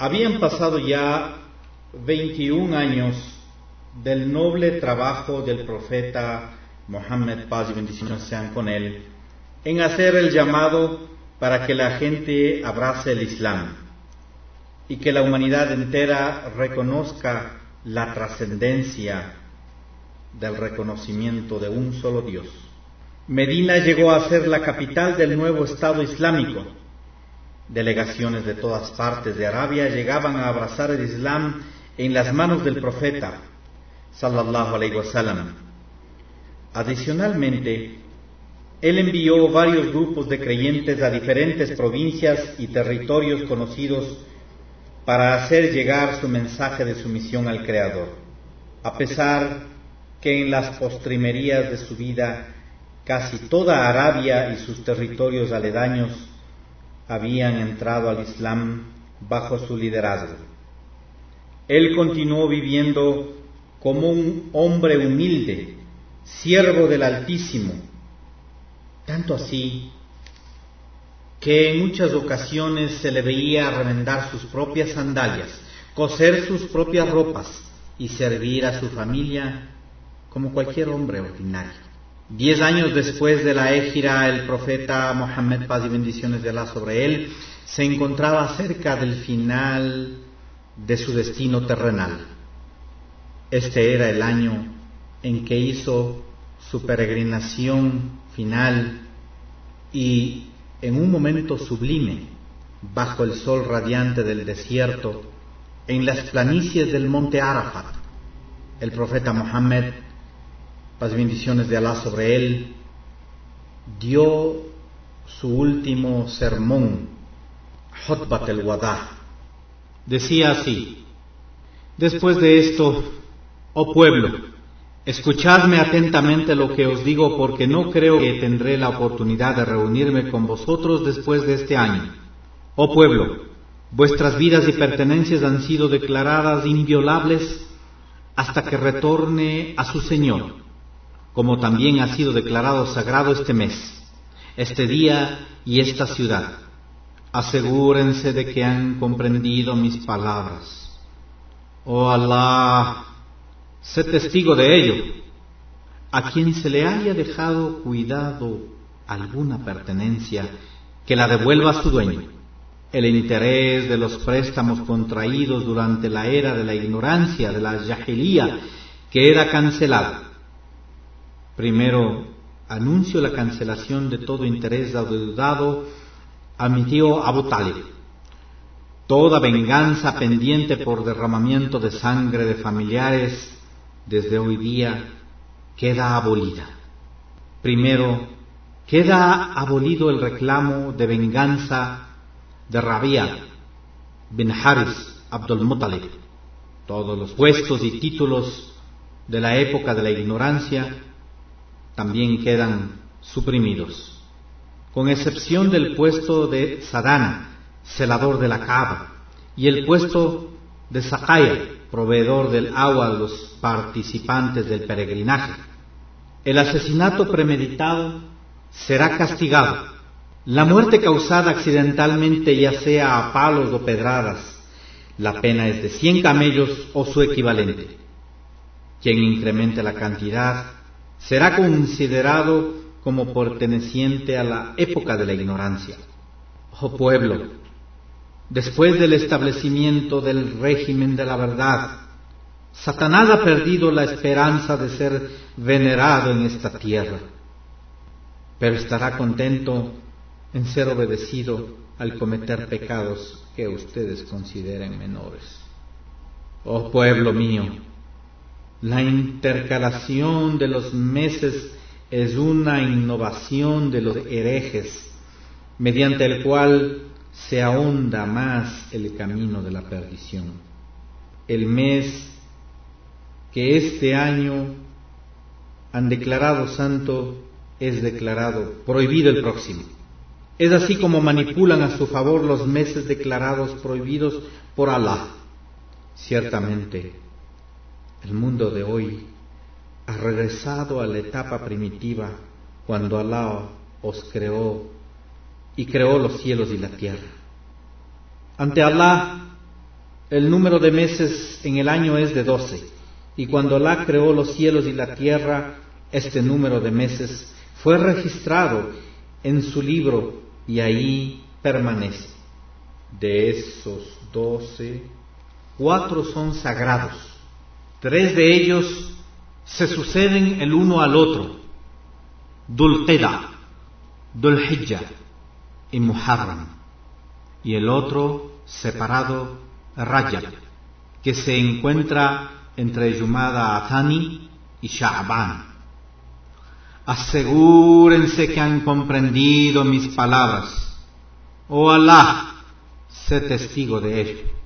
Habían pasado ya 21 años del noble trabajo del profeta Mohammed, paz y bendiciones sean con él, en hacer el llamado para que la gente abrace el Islam y que la humanidad entera reconozca la trascendencia del reconocimiento de un solo Dios. Medina llegó a ser la capital del nuevo Estado Islámico. Delegaciones de todas partes de Arabia llegaban a abrazar el Islam en las manos del profeta, sallallahu alaihi wasallam. Adicionalmente, él envió varios grupos de creyentes a diferentes provincias y territorios conocidos para hacer llegar su mensaje de sumisión al Creador, a pesar que en las postrimerías de su vida casi toda Arabia y sus territorios aledaños habían entrado al Islam bajo su liderazgo. Él continuó viviendo como un hombre humilde, siervo del Altísimo, tanto así que en muchas ocasiones se le veía remendar sus propias sandalias, coser sus propias ropas y servir a su familia como cualquier hombre ordinario. Diez años después de la égira, el profeta Mohammed, paz y bendiciones de Allah sobre él, se encontraba cerca del final de su destino terrenal. Este era el año en que hizo su peregrinación final y en un momento sublime, bajo el sol radiante del desierto, en las planicies del monte Arafat, el profeta Mohammed las bendiciones de Alá sobre él, dio su último sermón, Hotbat el Wada. Decía así, después de esto, oh pueblo, escuchadme atentamente lo que os digo porque no creo que tendré la oportunidad de reunirme con vosotros después de este año. Oh pueblo, vuestras vidas y pertenencias han sido declaradas inviolables hasta que retorne a su Señor como también ha sido declarado sagrado este mes, este día y esta ciudad. Asegúrense de que han comprendido mis palabras. Oh Allah, sé testigo de ello. A quien se le haya dejado cuidado alguna pertenencia, que la devuelva a su dueño. El interés de los préstamos contraídos durante la era de la ignorancia, de la yahilía, queda cancelado Primero, anuncio la cancelación de todo interés adeudado a mi tío Abu Talib. Toda venganza pendiente por derramamiento de sangre de familiares desde hoy día queda abolida. Primero, queda abolido el reclamo de venganza de Rabia bin Haris Abdul Muttalib. Todos los puestos y títulos de la época de la ignorancia también quedan suprimidos, con excepción del puesto de Sadana, celador de la cava, y el puesto de Sakaya, proveedor del agua a los participantes del peregrinaje. El asesinato premeditado será castigado. La muerte causada accidentalmente, ya sea a palos o pedradas, la pena es de cien camellos o su equivalente. Quien incremente la cantidad será considerado como perteneciente a la época de la ignorancia. Oh pueblo, después del establecimiento del régimen de la verdad, Satanás ha perdido la esperanza de ser venerado en esta tierra, pero estará contento en ser obedecido al cometer pecados que ustedes consideren menores. Oh pueblo mío, la intercalación de los meses es una innovación de los herejes, mediante el cual se ahonda más el camino de la perdición. El mes que este año han declarado santo es declarado prohibido el próximo. Es así como manipulan a su favor los meses declarados prohibidos por Alá. Ciertamente, el mundo de hoy ha regresado a la etapa primitiva cuando Alá os creó y creó los cielos y la tierra. Ante Alá El número de meses en el año es de doce, y cuando Alá creó los cielos y la tierra, este número de meses fue registrado en su libro y ahí permanece. De esos doce, cuatro son sagrados, tres de ellos se suceden el uno al otro, Dulqida, Dulhijjah y Muharram, y el otro separado Rajab, que se encuentra entre Yumada Athani y Sha'ban. Asegúrense que han comprendido mis palabras. Oh Allah, sé testigo de ello.